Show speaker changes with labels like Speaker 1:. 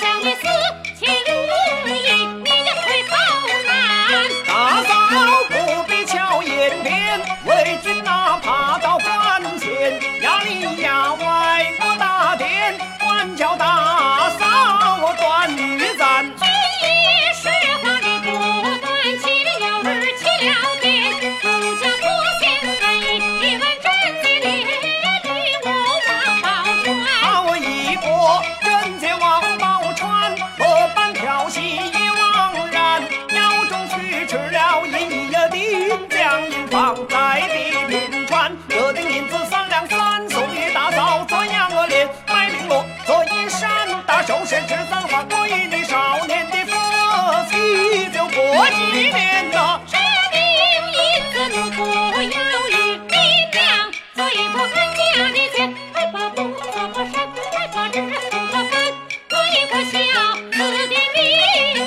Speaker 1: 相一死，情意绵。
Speaker 2: 银子三两三，送一大扫做洋额帘，买绫罗做衣衫，打首饰织簪花，过一年少年的福气就过几年呐。舍
Speaker 1: 定，娘做一个家的，还把，还把，做一个孝子的名。